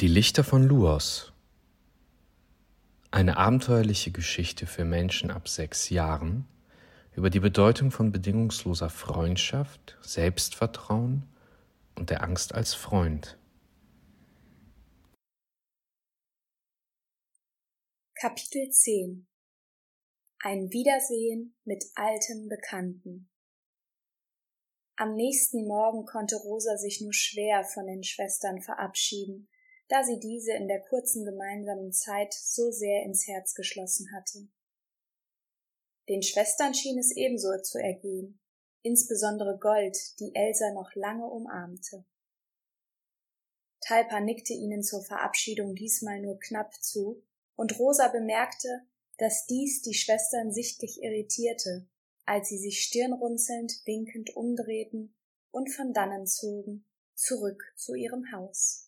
Die Lichter von Luos. Eine abenteuerliche Geschichte für Menschen ab sechs Jahren über die Bedeutung von bedingungsloser Freundschaft, Selbstvertrauen und der Angst als Freund. Kapitel 10 Ein Wiedersehen mit alten Bekannten Am nächsten Morgen konnte Rosa sich nur schwer von den Schwestern verabschieden, da sie diese in der kurzen gemeinsamen Zeit so sehr ins Herz geschlossen hatte. Den Schwestern schien es ebenso zu ergehen, insbesondere Gold, die Elsa noch lange umarmte. Talpa nickte ihnen zur Verabschiedung diesmal nur knapp zu, und Rosa bemerkte, dass dies die Schwestern sichtlich irritierte, als sie sich stirnrunzelnd winkend umdrehten und von dannen zogen, zurück zu ihrem Haus.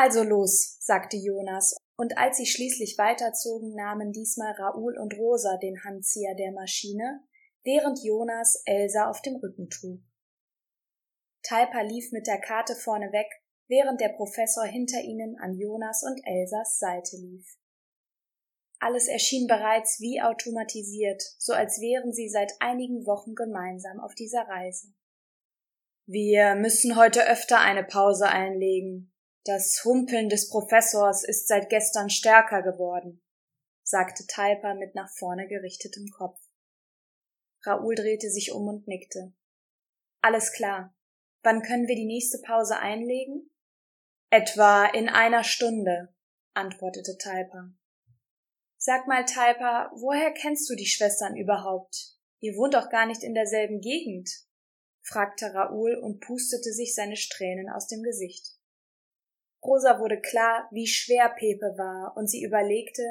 Also los, sagte Jonas, und als sie schließlich weiterzogen, nahmen diesmal Raoul und Rosa den Handzieher der Maschine, während Jonas Elsa auf dem Rücken trug. Talpa lief mit der Karte vorne weg, während der Professor hinter ihnen an Jonas und Elsas Seite lief. Alles erschien bereits wie automatisiert, so als wären sie seit einigen Wochen gemeinsam auf dieser Reise. Wir müssen heute öfter eine Pause einlegen, das Humpeln des Professors ist seit gestern stärker geworden, sagte Talpa mit nach vorne gerichtetem Kopf. Raoul drehte sich um und nickte. Alles klar. Wann können wir die nächste Pause einlegen? Etwa in einer Stunde, antwortete Talpa. Sag mal, Talpa, woher kennst du die Schwestern überhaupt? Ihr wohnt doch gar nicht in derselben Gegend, fragte Raoul und pustete sich seine Strähnen aus dem Gesicht. Rosa wurde klar, wie schwer Pepe war, und sie überlegte,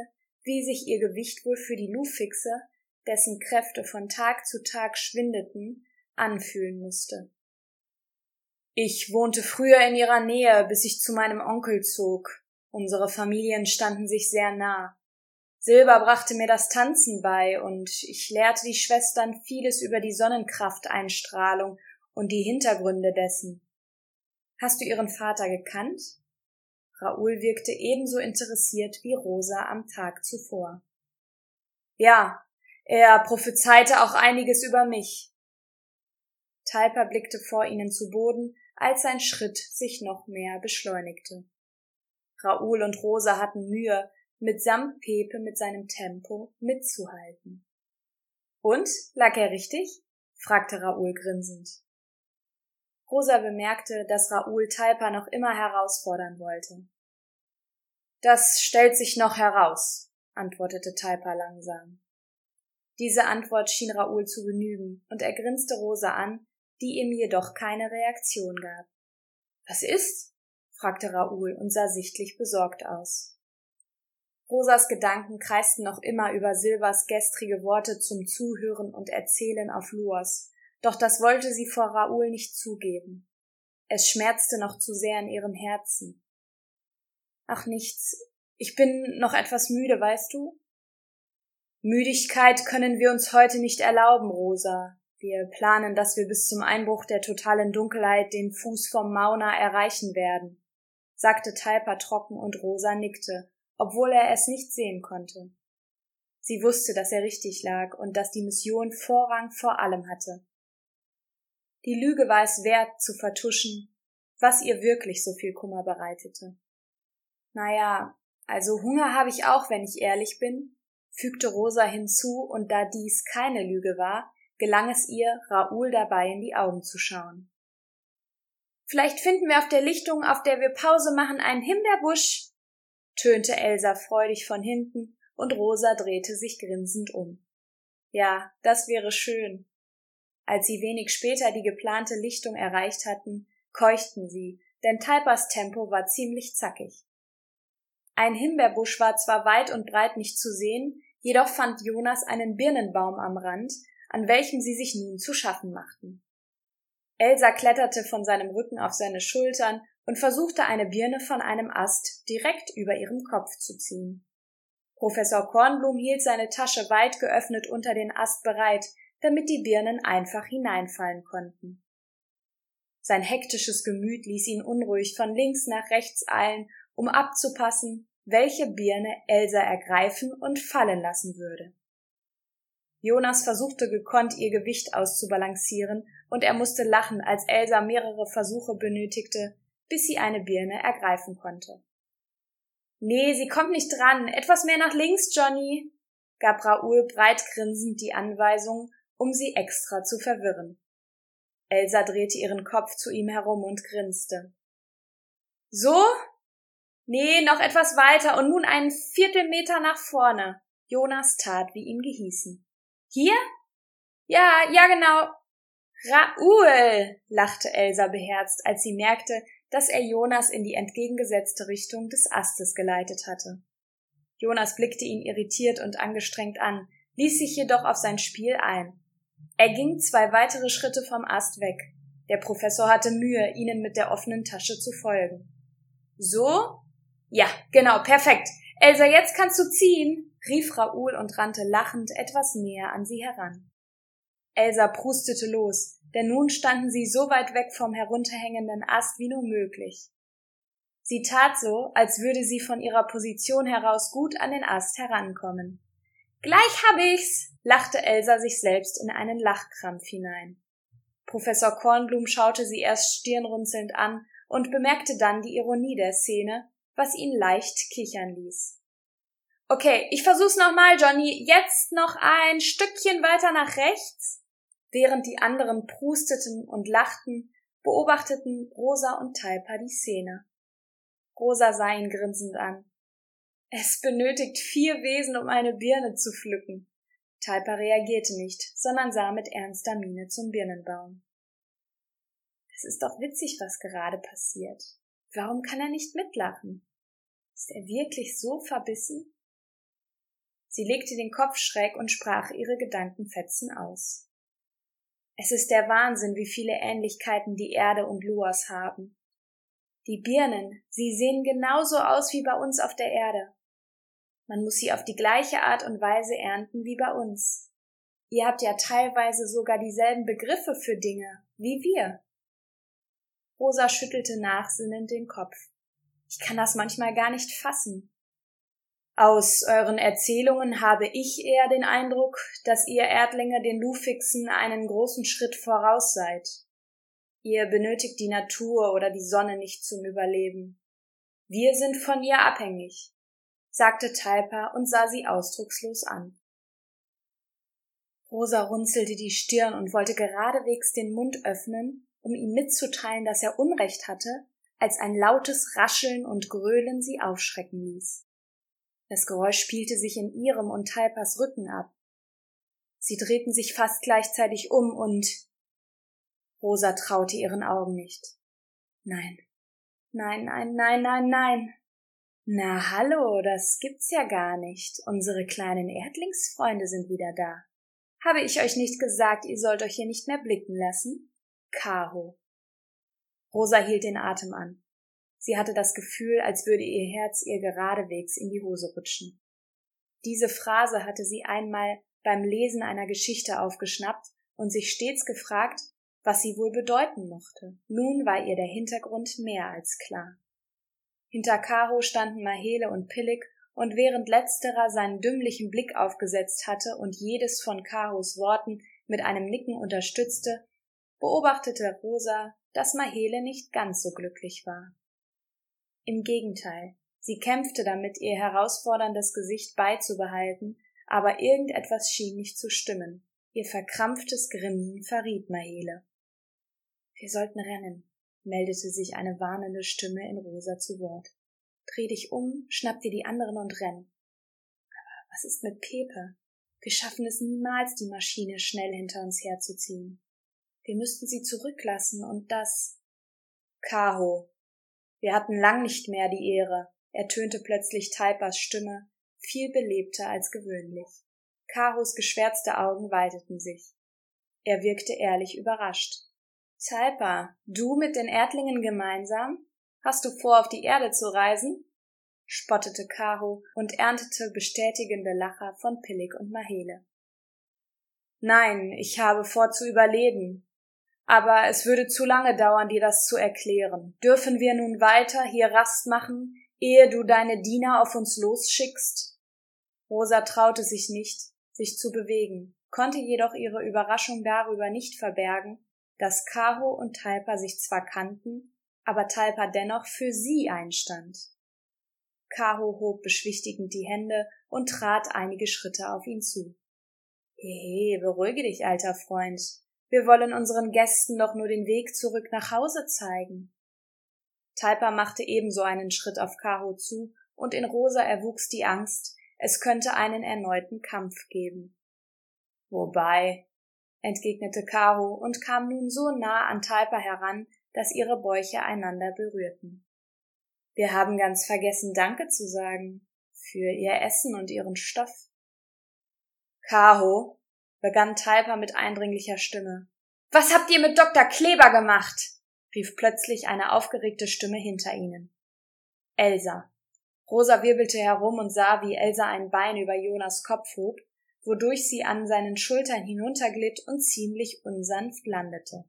wie sich ihr Gewicht wohl für die Lufixe, dessen Kräfte von Tag zu Tag schwindeten, anfühlen musste. Ich wohnte früher in ihrer Nähe, bis ich zu meinem Onkel zog. Unsere Familien standen sich sehr nah. Silber brachte mir das Tanzen bei, und ich lehrte die Schwestern vieles über die Sonnenkrafteinstrahlung und die Hintergründe dessen. Hast du ihren Vater gekannt? Raoul wirkte ebenso interessiert wie Rosa am Tag zuvor. Ja, er prophezeite auch einiges über mich. Talpa blickte vor ihnen zu Boden, als sein Schritt sich noch mehr beschleunigte. Raoul und Rosa hatten Mühe, mitsamt Pepe mit seinem Tempo mitzuhalten. Und, lag er richtig? fragte Raoul grinsend. Rosa bemerkte, dass Raoul Talpa noch immer herausfordern wollte. Das stellt sich noch heraus, antwortete Talpa langsam. Diese Antwort schien Raoul zu genügen, und er grinste Rosa an, die ihm jedoch keine Reaktion gab. Was ist? fragte Raoul und sah sichtlich besorgt aus. Rosas Gedanken kreisten noch immer über Silvers gestrige Worte zum Zuhören und Erzählen auf Luos, doch das wollte sie vor Raoul nicht zugeben. Es schmerzte noch zu sehr in ihrem Herzen. Ach nichts. Ich bin noch etwas müde, weißt du? Müdigkeit können wir uns heute nicht erlauben, Rosa. Wir planen, dass wir bis zum Einbruch der totalen Dunkelheit den Fuß vom Mauna erreichen werden, sagte Talpa trocken und Rosa nickte, obwohl er es nicht sehen konnte. Sie wusste, dass er richtig lag und dass die Mission Vorrang vor allem hatte. Die Lüge war es wert, zu vertuschen, was ihr wirklich so viel Kummer bereitete. Naja, also Hunger habe ich auch, wenn ich ehrlich bin, fügte Rosa hinzu, und da dies keine Lüge war, gelang es ihr, Raoul dabei in die Augen zu schauen. Vielleicht finden wir auf der Lichtung, auf der wir Pause machen, einen Himbeerbusch, tönte Elsa freudig von hinten, und Rosa drehte sich grinsend um. Ja, das wäre schön. Als sie wenig später die geplante Lichtung erreicht hatten, keuchten sie, denn Talpas Tempo war ziemlich zackig. Ein Himbeerbusch war zwar weit und breit nicht zu sehen, jedoch fand Jonas einen Birnenbaum am Rand, an welchem sie sich nun zu schaffen machten. Elsa kletterte von seinem Rücken auf seine Schultern und versuchte eine Birne von einem Ast direkt über ihrem Kopf zu ziehen. Professor Kornblum hielt seine Tasche weit geöffnet unter den Ast bereit, damit die Birnen einfach hineinfallen konnten. Sein hektisches Gemüt ließ ihn unruhig von links nach rechts eilen, um abzupassen, welche Birne Elsa ergreifen und fallen lassen würde. Jonas versuchte gekonnt, ihr Gewicht auszubalancieren, und er musste lachen, als Elsa mehrere Versuche benötigte, bis sie eine Birne ergreifen konnte. Nee, sie kommt nicht dran. Etwas mehr nach links, Johnny, gab Raoul breitgrinsend die Anweisung, um sie extra zu verwirren. Elsa drehte ihren Kopf zu ihm herum und grinste. So? Nee, noch etwas weiter und nun einen Viertelmeter nach vorne. Jonas tat, wie ihm gehießen. Hier? Ja, ja, genau. Raoul, lachte Elsa beherzt, als sie merkte, dass er Jonas in die entgegengesetzte Richtung des Astes geleitet hatte. Jonas blickte ihn irritiert und angestrengt an, ließ sich jedoch auf sein Spiel ein. Er ging zwei weitere Schritte vom Ast weg. Der Professor hatte Mühe, ihnen mit der offenen Tasche zu folgen. So? Ja, genau, perfekt. Elsa, jetzt kannst du ziehen, rief Raoul und rannte lachend etwas näher an sie heran. Elsa prustete los, denn nun standen sie so weit weg vom herunterhängenden Ast wie nur möglich. Sie tat so, als würde sie von ihrer Position heraus gut an den Ast herankommen. Gleich hab ich's, lachte Elsa sich selbst in einen Lachkrampf hinein. Professor Kornblum schaute sie erst stirnrunzelnd an und bemerkte dann die Ironie der Szene, was ihn leicht kichern ließ. Okay, ich versuch's nochmal, Johnny. Jetzt noch ein Stückchen weiter nach rechts. Während die anderen prusteten und lachten, beobachteten Rosa und Talpa die Szene. Rosa sah ihn grinsend an. Es benötigt vier Wesen, um eine Birne zu pflücken. Talpa reagierte nicht, sondern sah mit ernster Miene zum Birnenbaum. Es ist doch witzig, was gerade passiert. Warum kann er nicht mitlachen? Ist er wirklich so verbissen? Sie legte den Kopf schräg und sprach ihre Gedankenfetzen aus. Es ist der Wahnsinn, wie viele Ähnlichkeiten die Erde und Luas haben. Die Birnen, sie sehen genauso aus wie bei uns auf der Erde. Man muss sie auf die gleiche Art und Weise ernten wie bei uns. Ihr habt ja teilweise sogar dieselben Begriffe für Dinge wie wir. Rosa schüttelte nachsinnend den Kopf. Ich kann das manchmal gar nicht fassen. Aus euren Erzählungen habe ich eher den Eindruck, dass ihr Erdlinge den Lufixen einen großen Schritt voraus seid. Ihr benötigt die Natur oder die Sonne nicht zum Überleben. Wir sind von ihr abhängig sagte Talpa und sah sie ausdruckslos an. Rosa runzelte die Stirn und wollte geradewegs den Mund öffnen, um ihm mitzuteilen, dass er Unrecht hatte, als ein lautes Rascheln und Gröhlen sie aufschrecken ließ. Das Geräusch spielte sich in ihrem und Talpas Rücken ab. Sie drehten sich fast gleichzeitig um und Rosa traute ihren Augen nicht. Nein, nein, nein, nein, nein, nein. Na hallo, das gibt's ja gar nicht. Unsere kleinen Erdlingsfreunde sind wieder da. Habe ich euch nicht gesagt, ihr sollt euch hier nicht mehr blicken lassen? Kaho. Rosa hielt den Atem an. Sie hatte das Gefühl, als würde ihr Herz ihr geradewegs in die Hose rutschen. Diese Phrase hatte sie einmal beim Lesen einer Geschichte aufgeschnappt und sich stets gefragt, was sie wohl bedeuten mochte. Nun war ihr der Hintergrund mehr als klar. Hinter Caro standen Mahele und Pillig, und während letzterer seinen dümmlichen Blick aufgesetzt hatte und jedes von Caros Worten mit einem Nicken unterstützte, beobachtete Rosa, dass Mahele nicht ganz so glücklich war. Im Gegenteil, sie kämpfte damit, ihr herausforderndes Gesicht beizubehalten, aber irgendetwas schien nicht zu stimmen. Ihr verkrampftes Grinsen verriet Mahele. Wir sollten rennen, meldete sich eine warnende Stimme in Rosa zu Wort. Dreh dich um, schnapp dir die anderen und renn. Aber was ist mit Pepe? Wir schaffen es niemals, die Maschine schnell hinter uns herzuziehen. Wir müssten sie zurücklassen und das. Kaho. Wir hatten lang nicht mehr die Ehre, ertönte plötzlich Taipas Stimme, viel belebter als gewöhnlich. Kahos geschwärzte Augen weiteten sich. Er wirkte ehrlich überrascht. Talpa, du mit den Erdlingen gemeinsam? Hast du vor, auf die Erde zu reisen? spottete Karo und erntete bestätigende Lacher von Pillig und Mahele. Nein, ich habe vor zu überleben. Aber es würde zu lange dauern, dir das zu erklären. Dürfen wir nun weiter hier Rast machen, ehe du deine Diener auf uns losschickst? Rosa traute sich nicht, sich zu bewegen, konnte jedoch ihre Überraschung darüber nicht verbergen, dass Kaho und Talpa sich zwar kannten, aber Talpa dennoch für sie einstand. Kaho hob beschwichtigend die Hände und trat einige Schritte auf ihn zu. Hehe, beruhige dich, alter Freund. Wir wollen unseren Gästen doch nur den Weg zurück nach Hause zeigen. Talpa machte ebenso einen Schritt auf Karo zu, und in Rosa erwuchs die Angst, es könnte einen erneuten Kampf geben. Wobei, entgegnete Karo und kam nun so nah an Talpa heran, dass ihre Bäuche einander berührten. Wir haben ganz vergessen, Danke zu sagen für ihr Essen und ihren Stoff. Kaho, begann Talpa mit eindringlicher Stimme. Was habt ihr mit Dr. Kleber gemacht? rief plötzlich eine aufgeregte Stimme hinter ihnen. Elsa. Rosa wirbelte herum und sah, wie Elsa ein Bein über Jonas Kopf hob, wodurch sie an seinen Schultern hinunterglitt und ziemlich unsanft landete.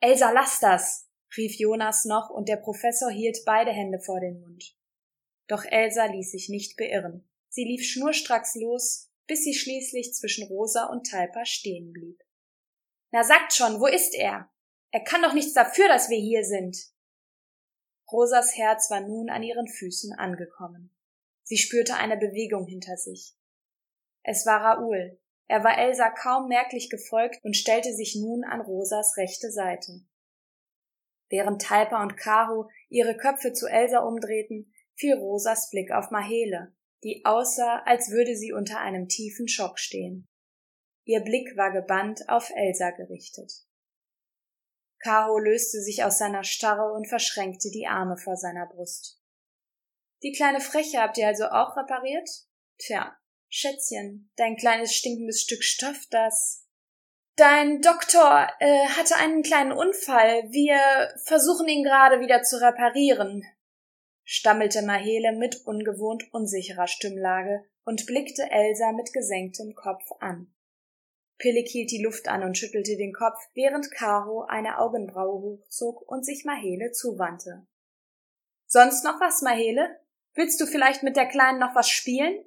Elsa, lass das! rief Jonas noch, und der Professor hielt beide Hände vor den Mund. Doch Elsa ließ sich nicht beirren. Sie lief schnurstracks los, bis sie schließlich zwischen Rosa und Talpa stehen blieb. Na sagt schon, wo ist er? Er kann doch nichts dafür, dass wir hier sind. Rosas Herz war nun an ihren Füßen angekommen. Sie spürte eine Bewegung hinter sich. Es war Raoul. Er war Elsa kaum merklich gefolgt und stellte sich nun an Rosas rechte Seite. Während Talpa und Caro ihre Köpfe zu Elsa umdrehten, fiel Rosas Blick auf Mahele, die aussah, als würde sie unter einem tiefen Schock stehen. Ihr Blick war gebannt auf Elsa gerichtet. Caro löste sich aus seiner Starre und verschränkte die Arme vor seiner Brust. Die kleine Freche habt ihr also auch repariert? Tja, Schätzchen, dein kleines stinkendes Stück Stoff, das. Dein Doktor äh, hatte einen kleinen Unfall. Wir versuchen ihn gerade wieder zu reparieren, stammelte Mahele mit ungewohnt unsicherer Stimmlage und blickte Elsa mit gesenktem Kopf an. Pillig hielt die Luft an und schüttelte den Kopf, während Caro eine Augenbraue hochzog und sich Mahele zuwandte. Sonst noch was, Mahele? Willst du vielleicht mit der Kleinen noch was spielen?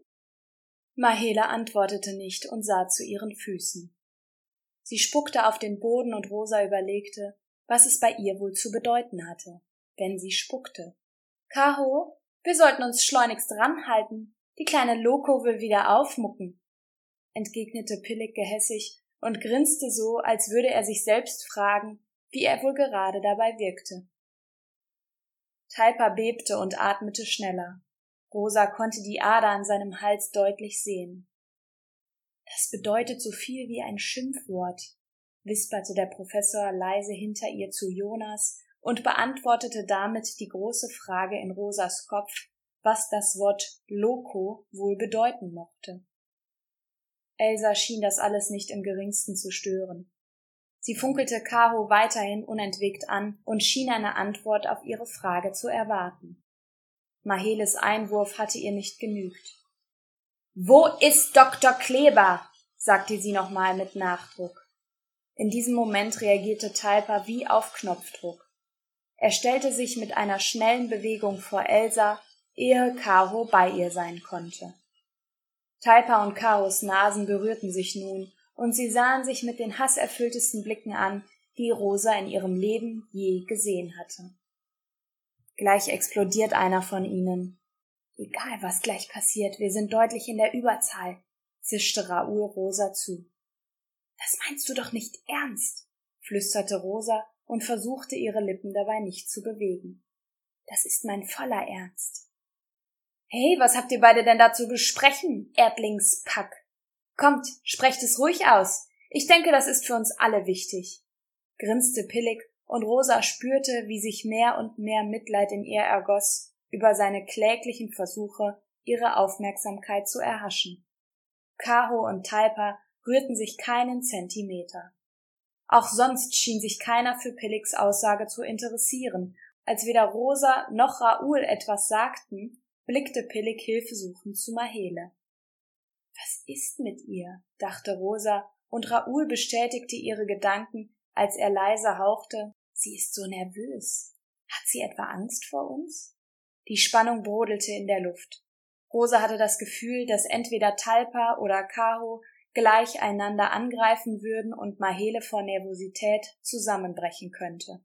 Mahela antwortete nicht und sah zu ihren Füßen. Sie spuckte auf den Boden und Rosa überlegte, was es bei ihr wohl zu bedeuten hatte, wenn sie spuckte. Kaho, wir sollten uns schleunigst ranhalten. Die kleine Loco will wieder aufmucken, entgegnete Pillig gehässig und grinste so, als würde er sich selbst fragen, wie er wohl gerade dabei wirkte. Talpa bebte und atmete schneller. Rosa konnte die Ader an seinem Hals deutlich sehen. Das bedeutet so viel wie ein Schimpfwort, wisperte der Professor leise hinter ihr zu Jonas und beantwortete damit die große Frage in Rosas Kopf, was das Wort Loco wohl bedeuten mochte. Elsa schien das alles nicht im geringsten zu stören. Sie funkelte Caro weiterhin unentwegt an und schien eine Antwort auf ihre Frage zu erwarten. Maheles Einwurf hatte ihr nicht genügt. Wo ist Dr. Kleber? sagte sie nochmal mit Nachdruck. In diesem Moment reagierte Talpa wie auf Knopfdruck. Er stellte sich mit einer schnellen Bewegung vor Elsa, ehe Caro bei ihr sein konnte. Talpa und Caros Nasen berührten sich nun, und sie sahen sich mit den hasserfülltesten Blicken an, die Rosa in ihrem Leben je gesehen hatte. Gleich explodiert einer von ihnen. Egal, was gleich passiert, wir sind deutlich in der Überzahl, zischte Raoul Rosa zu. Das meinst du doch nicht ernst, flüsterte Rosa und versuchte ihre Lippen dabei nicht zu bewegen. Das ist mein voller Ernst. Hey, was habt ihr beide denn da zu besprechen, Erdlingspack? Kommt, sprecht es ruhig aus. Ich denke, das ist für uns alle wichtig, grinste Pillig und Rosa spürte, wie sich mehr und mehr Mitleid in ihr ergoss über seine kläglichen Versuche, ihre Aufmerksamkeit zu erhaschen. Kaho und Talpa rührten sich keinen Zentimeter. Auch sonst schien sich keiner für Pilligs Aussage zu interessieren. Als weder Rosa noch Raoul etwas sagten, blickte Pillig hilfesuchend zu Mahele. Was ist mit ihr? dachte Rosa, und Raoul bestätigte ihre Gedanken, als er leise hauchte, sie ist so nervös. Hat sie etwa Angst vor uns? Die Spannung brodelte in der Luft. Rosa hatte das Gefühl, dass entweder Talpa oder Kaho gleich einander angreifen würden und Mahele vor Nervosität zusammenbrechen könnte.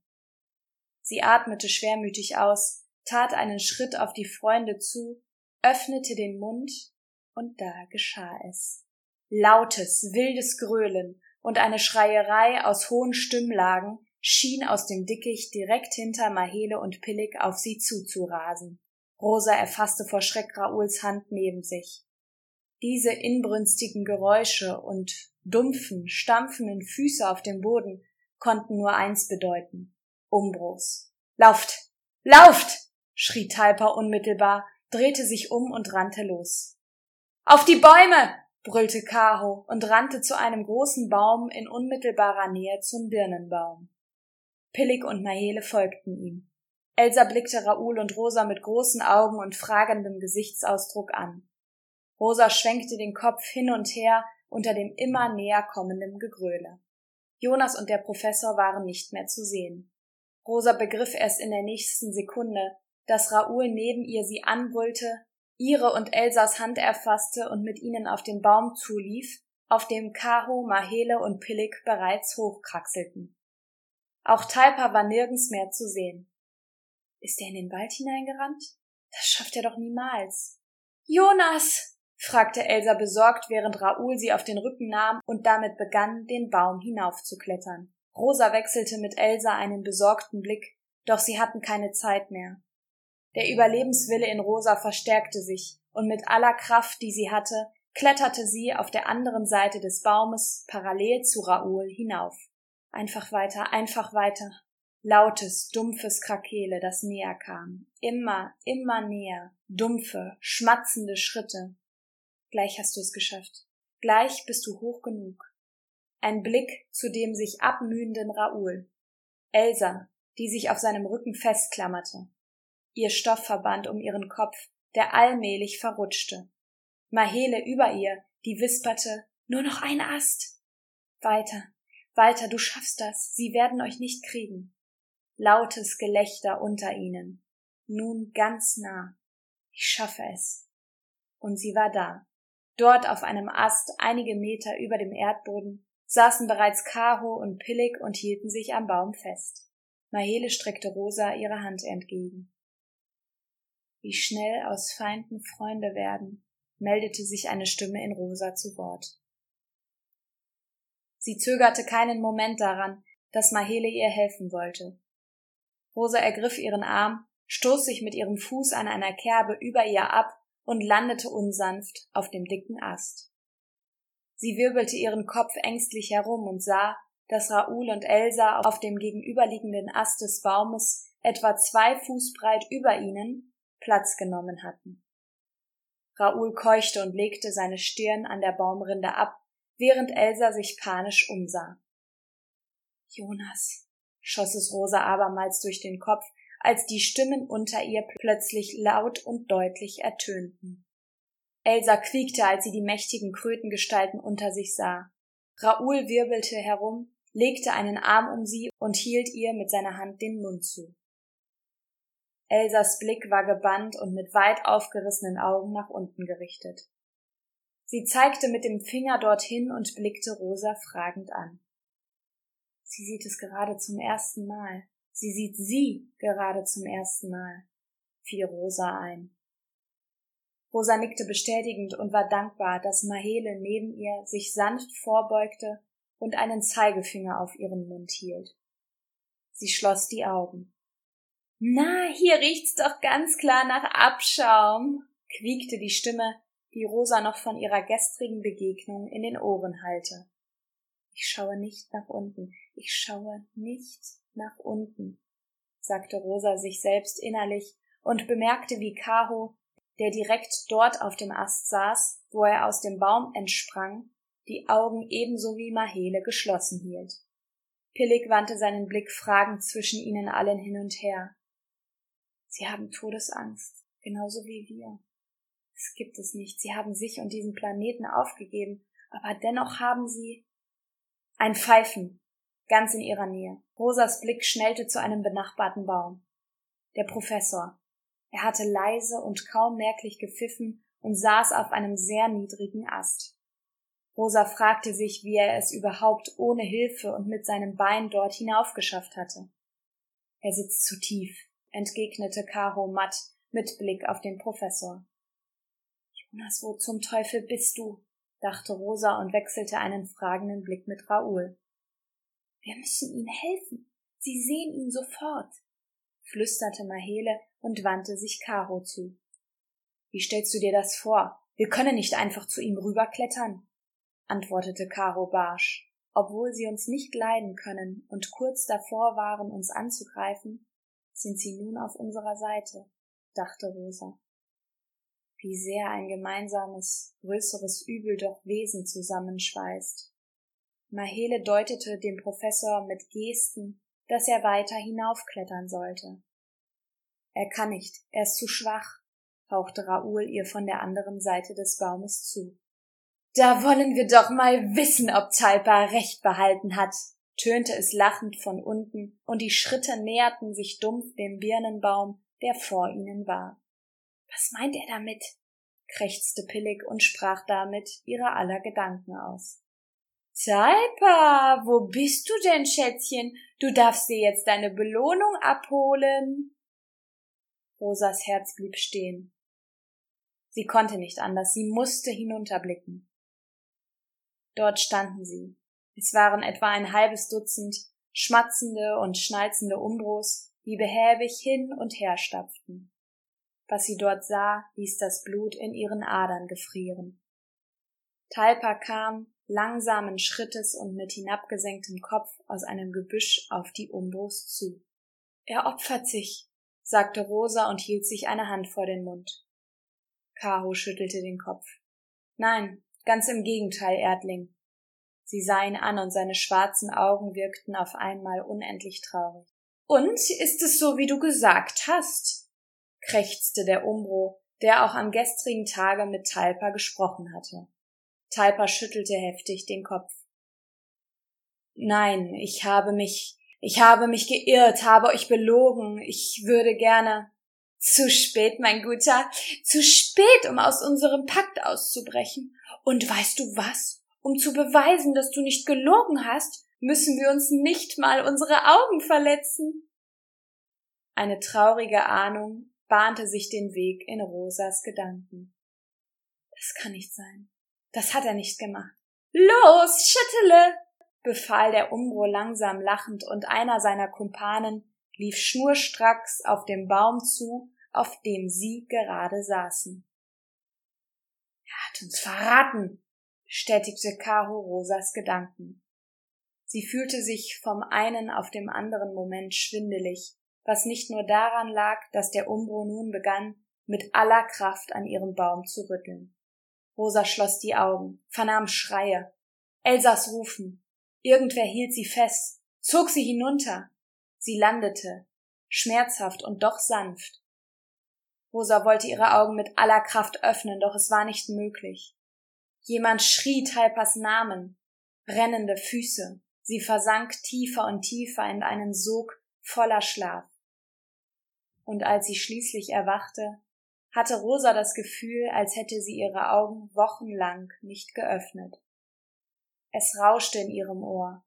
Sie atmete schwermütig aus, tat einen Schritt auf die Freunde zu, öffnete den Mund, und da geschah es. Lautes, wildes Gröhlen und eine Schreierei aus hohen Stimmlagen schien aus dem Dickicht direkt hinter Mahele und Pillig auf sie zuzurasen. Rosa erfasste vor Schreck Rauls Hand neben sich. Diese inbrünstigen Geräusche und dumpfen, stampfenden Füße auf dem Boden konnten nur eins bedeuten. Umbruchs. Lauft! Lauft! schrie Talpa unmittelbar, drehte sich um und rannte los. Auf die Bäume! brüllte Kaho und rannte zu einem großen Baum in unmittelbarer Nähe zum Birnenbaum. Pillig und Mahele folgten ihm. Elsa blickte Raoul und Rosa mit großen Augen und fragendem Gesichtsausdruck an. Rosa schwenkte den Kopf hin und her unter dem immer näher kommenden Gegröle. Jonas und der Professor waren nicht mehr zu sehen. Rosa begriff erst in der nächsten Sekunde, dass Raoul neben ihr sie anbrüllte, ihre und Elsas Hand erfasste und mit ihnen auf den Baum zulief, auf dem Karo, Mahele und Pillig bereits hochkraxelten. Auch Talpa war nirgends mehr zu sehen. Ist er in den Wald hineingerannt? Das schafft er doch niemals. Jonas! fragte Elsa besorgt, während Raoul sie auf den Rücken nahm und damit begann, den Baum hinaufzuklettern. Rosa wechselte mit Elsa einen besorgten Blick, doch sie hatten keine Zeit mehr. Der Überlebenswille in Rosa verstärkte sich, und mit aller Kraft, die sie hatte, kletterte sie auf der anderen Seite des Baumes parallel zu Raoul hinauf. Einfach weiter, einfach weiter. Lautes, dumpfes Krakele, das näher kam. Immer, immer näher. Dumpfe, schmatzende Schritte. Gleich hast du es geschafft. Gleich bist du hoch genug. Ein Blick zu dem sich abmühenden Raoul. Elsa, die sich auf seinem Rücken festklammerte. Ihr Stoffverband um ihren Kopf, der allmählich verrutschte. Mahele über ihr, die wisperte, nur noch ein Ast. Weiter, weiter, du schaffst das, sie werden euch nicht kriegen. Lautes Gelächter unter ihnen. Nun ganz nah. Ich schaffe es. Und sie war da. Dort auf einem Ast, einige Meter über dem Erdboden, saßen bereits Karo und Pillig und hielten sich am Baum fest. Mahele streckte Rosa ihre Hand entgegen. Wie schnell aus Feinden Freunde werden, meldete sich eine Stimme in Rosa zu Wort. Sie zögerte keinen Moment daran, dass Mahele ihr helfen wollte. Rosa ergriff ihren Arm, stoß sich mit ihrem Fuß an einer Kerbe über ihr ab und landete unsanft auf dem dicken Ast. Sie wirbelte ihren Kopf ängstlich herum und sah, dass Raoul und Elsa auf dem gegenüberliegenden Ast des Baumes etwa zwei Fuß breit über ihnen Platz genommen hatten. Raoul keuchte und legte seine Stirn an der Baumrinde ab, während Elsa sich panisch umsah. Jonas, schoss es Rosa abermals durch den Kopf, als die Stimmen unter ihr plötzlich laut und deutlich ertönten. Elsa quiekte, als sie die mächtigen Krötengestalten unter sich sah. Raoul wirbelte herum, legte einen Arm um sie und hielt ihr mit seiner Hand den Mund zu. Elsas Blick war gebannt und mit weit aufgerissenen Augen nach unten gerichtet. Sie zeigte mit dem Finger dorthin und blickte Rosa fragend an. Sie sieht es gerade zum ersten Mal. Sie sieht sie gerade zum ersten Mal, fiel Rosa ein. Rosa nickte bestätigend und war dankbar, dass Mahele neben ihr sich sanft vorbeugte und einen Zeigefinger auf ihren Mund hielt. Sie schloss die Augen. Na, hier riecht's doch ganz klar nach Abschaum, quiekte die Stimme, die Rosa noch von ihrer gestrigen Begegnung in den Ohren hallte. Ich schaue nicht nach unten, ich schaue nicht nach unten, sagte Rosa sich selbst innerlich und bemerkte, wie Karo, der direkt dort auf dem Ast saß, wo er aus dem Baum entsprang, die Augen ebenso wie Mahele geschlossen hielt. Pillig wandte seinen Blick fragend zwischen ihnen allen hin und her. Sie haben Todesangst, genauso wie wir. Gibt es nicht. Sie haben sich und diesen Planeten aufgegeben, aber dennoch haben sie ein Pfeifen, ganz in ihrer Nähe. Rosas Blick schnellte zu einem benachbarten Baum. Der Professor. Er hatte leise und kaum merklich gepfiffen und saß auf einem sehr niedrigen Ast. Rosa fragte sich, wie er es überhaupt ohne Hilfe und mit seinem Bein dort hinaufgeschafft hatte. Er sitzt zu tief, entgegnete Caro matt mit Blick auf den Professor. Jonas, wo zum Teufel bist du? dachte Rosa und wechselte einen fragenden Blick mit Raoul. Wir müssen ihm helfen. Sie sehen ihn sofort, flüsterte Mahele und wandte sich Caro zu. Wie stellst du dir das vor? Wir können nicht einfach zu ihm rüberklettern, antwortete Caro barsch. Obwohl sie uns nicht leiden können und kurz davor waren, uns anzugreifen, sind sie nun auf unserer Seite, dachte Rosa. Wie sehr ein gemeinsames, größeres Übel doch Wesen zusammenschweißt. Mahele deutete dem Professor mit Gesten, dass er weiter hinaufklettern sollte. Er kann nicht, er ist zu schwach, hauchte Raoul ihr von der anderen Seite des Baumes zu. Da wollen wir doch mal wissen, ob Talpa recht behalten hat, tönte es lachend von unten, und die Schritte näherten sich dumpf dem Birnenbaum, der vor ihnen war. Was meint er damit? krächzte Pillig und sprach damit ihrer aller Gedanken aus. Talpa, wo bist du denn, Schätzchen? Du darfst dir jetzt deine Belohnung abholen. Rosas Herz blieb stehen. Sie konnte nicht anders, sie musste hinunterblicken. Dort standen sie. Es waren etwa ein halbes Dutzend schmatzende und schnalzende Umbros, die behäbig hin und her stapften. Was sie dort sah, ließ das Blut in ihren Adern gefrieren. Talpa kam, langsamen Schrittes und mit hinabgesenktem Kopf aus einem Gebüsch auf die Umbros zu. Er opfert sich, sagte Rosa und hielt sich eine Hand vor den Mund. Kaho schüttelte den Kopf. Nein, Ganz im Gegenteil, Erdling. Sie sah ihn an und seine schwarzen Augen wirkten auf einmal unendlich traurig. Und ist es so, wie du gesagt hast? Krächzte der Umbro, der auch am gestrigen Tage mit Talpa gesprochen hatte. Talpa schüttelte heftig den Kopf. Nein, ich habe mich, ich habe mich geirrt, habe euch belogen, ich würde gerne. Zu spät, mein Guter, zu spät, um aus unserem Pakt auszubrechen. Und weißt du was? Um zu beweisen, dass du nicht gelogen hast, müssen wir uns nicht mal unsere Augen verletzen. Eine traurige Ahnung bahnte sich den Weg in Rosas Gedanken. Das kann nicht sein. Das hat er nicht gemacht. Los, schüttele! befahl der Umbro langsam lachend, und einer seiner Kumpanen lief schnurstracks auf dem Baum zu, auf dem sie gerade saßen hat uns verraten, bestätigte Caro Rosas Gedanken. Sie fühlte sich vom einen auf dem anderen Moment schwindelig, was nicht nur daran lag, dass der Umbro nun begann, mit aller Kraft an ihrem Baum zu rütteln. Rosa schloss die Augen, vernahm Schreie, Elsas Rufen. Irgendwer hielt sie fest, zog sie hinunter. Sie landete, schmerzhaft und doch sanft, Rosa wollte ihre Augen mit aller Kraft öffnen, doch es war nicht möglich. Jemand schrie Talpas Namen. Brennende Füße. Sie versank tiefer und tiefer in einen Sog voller Schlaf. Und als sie schließlich erwachte, hatte Rosa das Gefühl, als hätte sie ihre Augen wochenlang nicht geöffnet. Es rauschte in ihrem Ohr.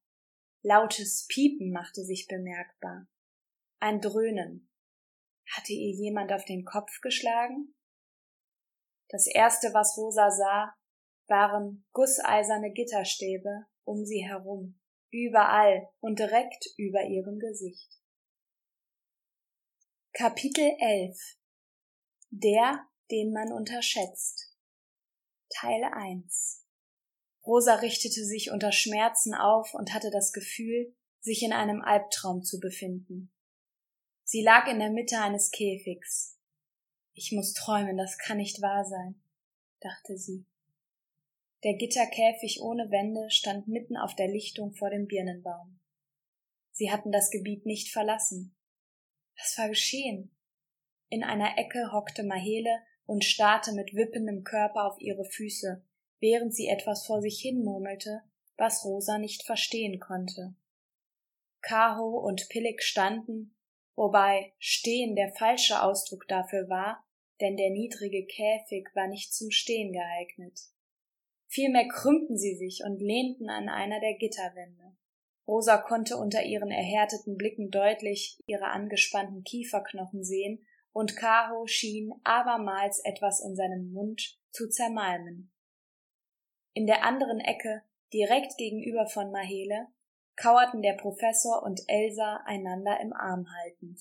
Lautes Piepen machte sich bemerkbar. Ein Dröhnen, hatte ihr jemand auf den Kopf geschlagen? Das erste, was Rosa sah, waren gusseiserne Gitterstäbe um sie herum, überall und direkt über ihrem Gesicht. Kapitel 11 Der, den man unterschätzt Teil 1 Rosa richtete sich unter Schmerzen auf und hatte das Gefühl, sich in einem Albtraum zu befinden. Sie lag in der Mitte eines Käfigs. Ich muss träumen, das kann nicht wahr sein, dachte sie. Der Gitterkäfig ohne Wände stand mitten auf der Lichtung vor dem Birnenbaum. Sie hatten das Gebiet nicht verlassen. Was war geschehen? In einer Ecke hockte Mahele und starrte mit wippendem Körper auf ihre Füße, während sie etwas vor sich hin murmelte, was Rosa nicht verstehen konnte. Kaho und Pillig standen, wobei stehen der falsche Ausdruck dafür war, denn der niedrige Käfig war nicht zum Stehen geeignet. Vielmehr krümmten sie sich und lehnten an einer der Gitterwände. Rosa konnte unter ihren erhärteten Blicken deutlich ihre angespannten Kieferknochen sehen, und Kaho schien abermals etwas in seinem Mund zu zermalmen. In der anderen Ecke, direkt gegenüber von Mahele, kauerten der Professor und Elsa einander im Arm haltend.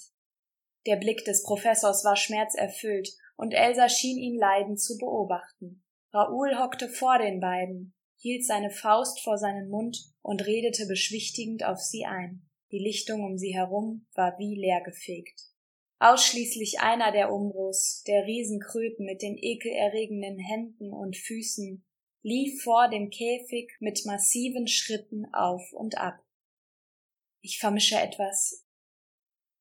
Der Blick des Professors war schmerzerfüllt, und Elsa schien ihn leidend zu beobachten. Raoul hockte vor den beiden, hielt seine Faust vor seinen Mund und redete beschwichtigend auf sie ein. Die Lichtung um sie herum war wie leergefegt. Ausschließlich einer der Umbros, der Riesenkröten mit den ekelerregenden Händen und Füßen, lief vor dem Käfig mit massiven Schritten auf und ab. Ich vermische etwas.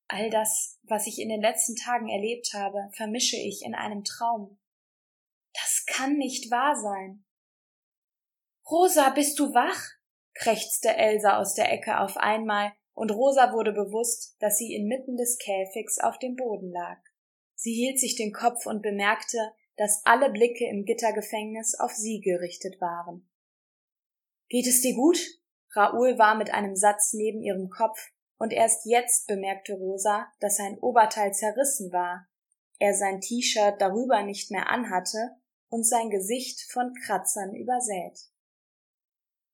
All das, was ich in den letzten Tagen erlebt habe, vermische ich in einem Traum. Das kann nicht wahr sein. Rosa, bist du wach? krächzte Elsa aus der Ecke auf einmal, und Rosa wurde bewusst, dass sie inmitten des Käfigs auf dem Boden lag. Sie hielt sich den Kopf und bemerkte, dass alle Blicke im Gittergefängnis auf sie gerichtet waren. Geht es dir gut? Raoul war mit einem Satz neben ihrem Kopf, und erst jetzt bemerkte Rosa, dass sein Oberteil zerrissen war, er sein T-Shirt darüber nicht mehr anhatte und sein Gesicht von Kratzern übersät.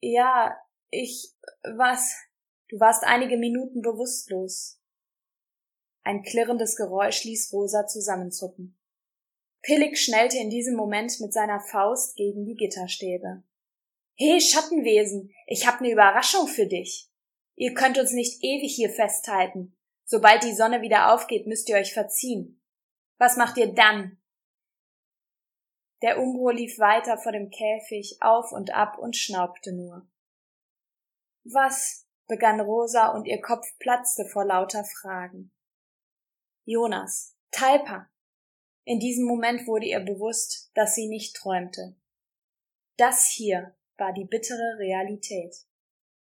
Ja, ich was? Du warst einige Minuten bewusstlos. Ein klirrendes Geräusch ließ Rosa zusammenzucken. Pillig schnellte in diesem Moment mit seiner Faust gegen die Gitterstäbe. He, Schattenwesen, ich hab ne Überraschung für dich. Ihr könnt uns nicht ewig hier festhalten. Sobald die Sonne wieder aufgeht, müsst ihr euch verziehen. Was macht ihr dann? Der Umbro lief weiter vor dem Käfig auf und ab und schnaubte nur. Was? begann Rosa und ihr Kopf platzte vor lauter Fragen. Jonas, Talpa. In diesem Moment wurde ihr bewusst, dass sie nicht träumte. Das hier war die bittere Realität.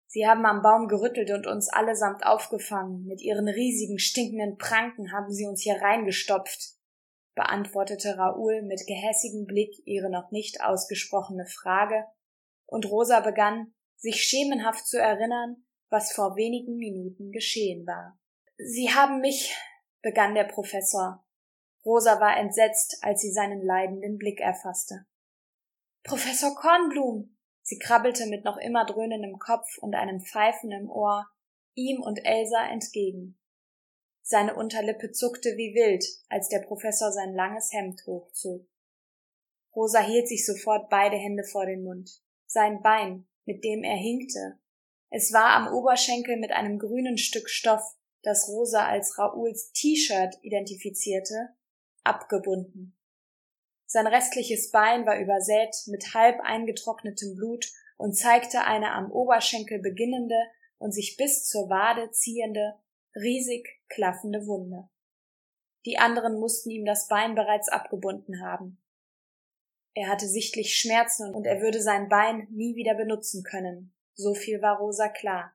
Sie haben am Baum gerüttelt und uns allesamt aufgefangen. Mit ihren riesigen, stinkenden Pranken haben sie uns hier reingestopft beantwortete Raoul mit gehässigem Blick ihre noch nicht ausgesprochene Frage, und Rosa begann, sich schemenhaft zu erinnern, was vor wenigen Minuten geschehen war. Sie haben mich, begann der Professor. Rosa war entsetzt, als sie seinen leidenden Blick erfasste. Professor Kornblum! Sie krabbelte mit noch immer dröhnendem Kopf und einem Pfeifen im Ohr ihm und Elsa entgegen. Seine Unterlippe zuckte wie wild, als der Professor sein langes Hemd hochzog. Rosa hielt sich sofort beide Hände vor den Mund. Sein Bein, mit dem er hinkte. Es war am Oberschenkel mit einem grünen Stück Stoff, das Rosa als Raouls T-Shirt identifizierte, abgebunden. Sein restliches Bein war übersät mit halb eingetrocknetem Blut und zeigte eine am Oberschenkel beginnende und sich bis zur Wade ziehende, riesig klaffende Wunde. Die anderen mussten ihm das Bein bereits abgebunden haben. Er hatte sichtlich Schmerzen und er würde sein Bein nie wieder benutzen können. So viel war Rosa klar.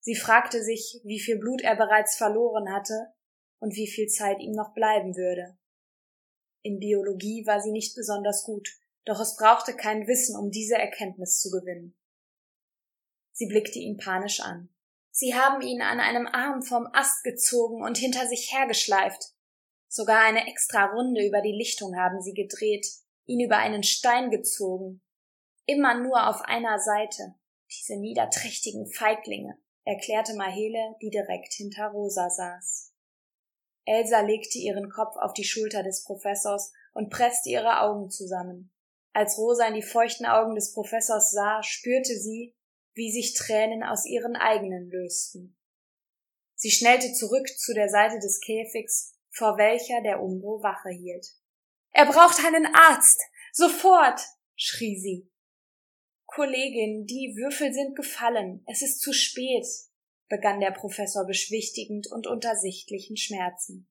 Sie fragte sich, wie viel Blut er bereits verloren hatte und wie viel Zeit ihm noch bleiben würde. In Biologie war sie nicht besonders gut, doch es brauchte kein Wissen, um diese Erkenntnis zu gewinnen. Sie blickte ihn panisch an. Sie haben ihn an einem Arm vom Ast gezogen und hinter sich hergeschleift. Sogar eine extra Runde über die Lichtung haben sie gedreht, ihn über einen Stein gezogen. Immer nur auf einer Seite. Diese niederträchtigen Feiglinge, erklärte Mahele, die direkt hinter Rosa saß. Elsa legte ihren Kopf auf die Schulter des Professors und presste ihre Augen zusammen. Als Rosa in die feuchten Augen des Professors sah, spürte sie, wie sich Tränen aus ihren eigenen lösten. Sie schnellte zurück zu der Seite des Käfigs, vor welcher der Umbro Wache hielt. Er braucht einen Arzt. Sofort. schrie sie. Kollegin, die Würfel sind gefallen. Es ist zu spät, begann der Professor beschwichtigend und unter sichtlichen Schmerzen.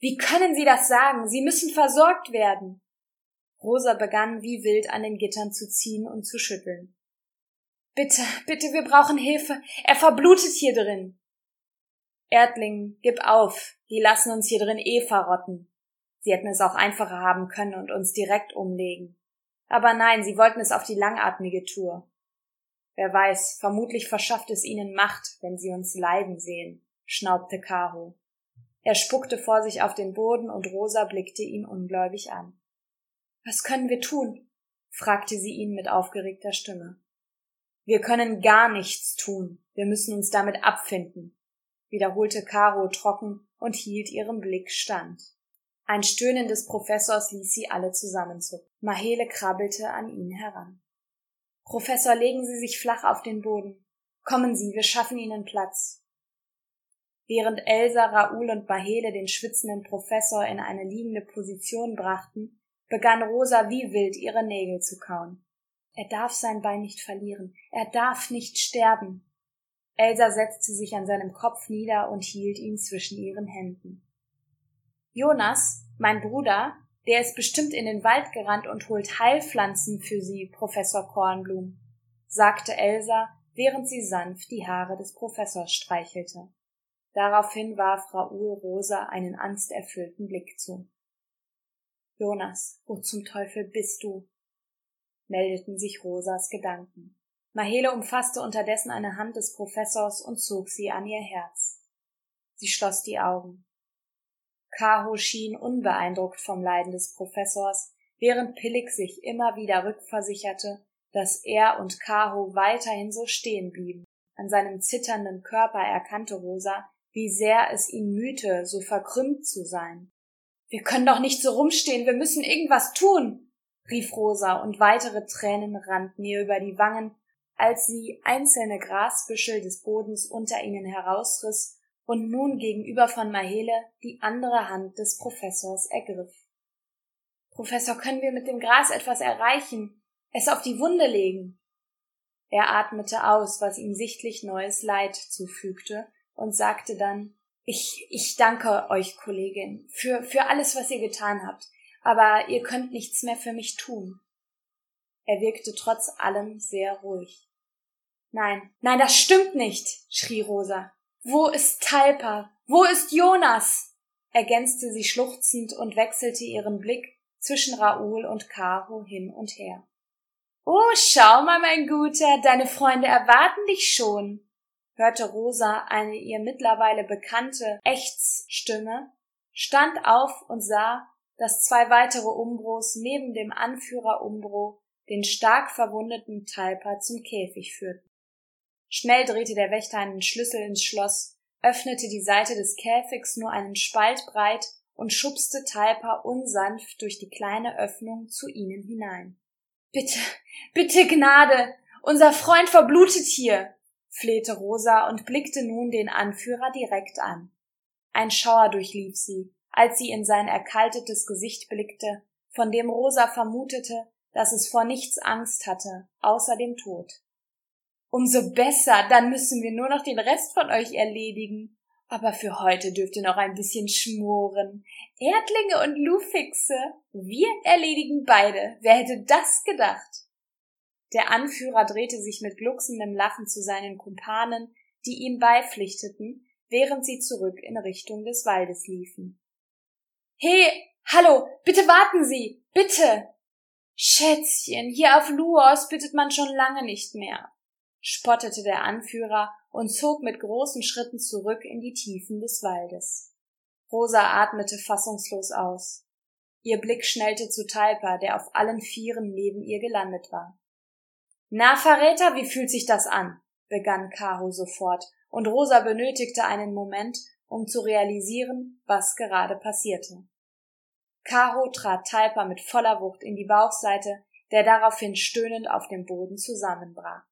Wie können Sie das sagen? Sie müssen versorgt werden. Rosa begann wie wild an den Gittern zu ziehen und zu schütteln. Bitte, bitte, wir brauchen Hilfe. Er verblutet hier drin. Erdling, gib auf. Die lassen uns hier drin eh verrotten. Sie hätten es auch einfacher haben können und uns direkt umlegen. Aber nein, sie wollten es auf die langatmige Tour. Wer weiß, vermutlich verschafft es ihnen Macht, wenn sie uns leiden sehen, schnaubte Caro. Er spuckte vor sich auf den Boden und Rosa blickte ihn ungläubig an. Was können wir tun? fragte sie ihn mit aufgeregter Stimme. Wir können gar nichts tun. Wir müssen uns damit abfinden, wiederholte Caro trocken und hielt ihrem Blick stand. Ein Stöhnen des Professors ließ sie alle zusammenzucken. Mahele krabbelte an ihn heran. Professor, legen Sie sich flach auf den Boden. Kommen Sie, wir schaffen Ihnen Platz. Während Elsa, Raoul und Mahele den schwitzenden Professor in eine liegende Position brachten, begann Rosa wie wild ihre Nägel zu kauen. Er darf sein Bein nicht verlieren, er darf nicht sterben. Elsa setzte sich an seinem Kopf nieder und hielt ihn zwischen ihren Händen. Jonas, mein Bruder, der ist bestimmt in den Wald gerannt und holt Heilpflanzen für Sie, Professor Kornblum, sagte Elsa, während sie sanft die Haare des Professors streichelte. Daraufhin warf Raoul Rosa einen angsterfüllten Blick zu. Jonas, wo zum Teufel bist du? Meldeten sich Rosas Gedanken. Mahele umfasste unterdessen eine Hand des Professors und zog sie an ihr Herz. Sie schloss die Augen. Kaho schien unbeeindruckt vom Leiden des Professors, während Pillig sich immer wieder rückversicherte, dass er und Kaho weiterhin so stehen blieben. An seinem zitternden Körper erkannte Rosa, wie sehr es ihn mühte, so verkrümmt zu sein. Wir können doch nicht so rumstehen, wir müssen irgendwas tun, rief Rosa, und weitere Tränen rannten ihr über die Wangen, als sie einzelne Grasbüschel des Bodens unter ihnen herausriss und nun gegenüber von Mahele die andere Hand des Professors ergriff. Professor, können wir mit dem Gras etwas erreichen? Es auf die Wunde legen? Er atmete aus, was ihm sichtlich neues Leid zufügte, und sagte dann Ich, ich danke euch, Kollegin, für, für alles, was ihr getan habt, aber ihr könnt nichts mehr für mich tun. Er wirkte trotz allem sehr ruhig. Nein, nein, das stimmt nicht, schrie Rosa. Wo ist Talpa? Wo ist Jonas? ergänzte sie schluchzend und wechselte ihren Blick zwischen Raoul und Caro hin und her. Oh, schau mal, mein Guter, deine Freunde erwarten dich schon, hörte Rosa eine ihr mittlerweile bekannte Ächzstimme, stand auf und sah, dass zwei weitere Umbros neben dem Anführer Umbro den stark verwundeten Talpa zum Käfig führten. Schnell drehte der Wächter einen Schlüssel ins Schloss, öffnete die Seite des Käfigs nur einen Spalt breit und schubste Talpa unsanft durch die kleine Öffnung zu ihnen hinein. Bitte, bitte Gnade, unser Freund verblutet hier, flehte Rosa und blickte nun den Anführer direkt an. Ein Schauer durchlief sie, als sie in sein erkaltetes Gesicht blickte, von dem Rosa vermutete, dass es vor nichts Angst hatte, außer dem Tod. Umso besser, dann müssen wir nur noch den Rest von euch erledigen. Aber für heute dürft ihr noch ein bisschen schmoren. Erdlinge und Lufixe, wir erledigen beide. Wer hätte das gedacht? Der Anführer drehte sich mit glucksendem Lachen zu seinen Kumpanen, die ihm beipflichteten, während sie zurück in Richtung des Waldes liefen. He, hallo, bitte warten Sie, bitte! Schätzchen, hier auf Luos bittet man schon lange nicht mehr spottete der Anführer und zog mit großen Schritten zurück in die Tiefen des Waldes. Rosa atmete fassungslos aus. Ihr Blick schnellte zu Talpa, der auf allen Vieren neben ihr gelandet war. Na, Verräter, wie fühlt sich das an? begann Kaho sofort, und Rosa benötigte einen Moment, um zu realisieren, was gerade passierte. Kaho trat Talpa mit voller Wucht in die Bauchseite, der daraufhin stöhnend auf dem Boden zusammenbrach.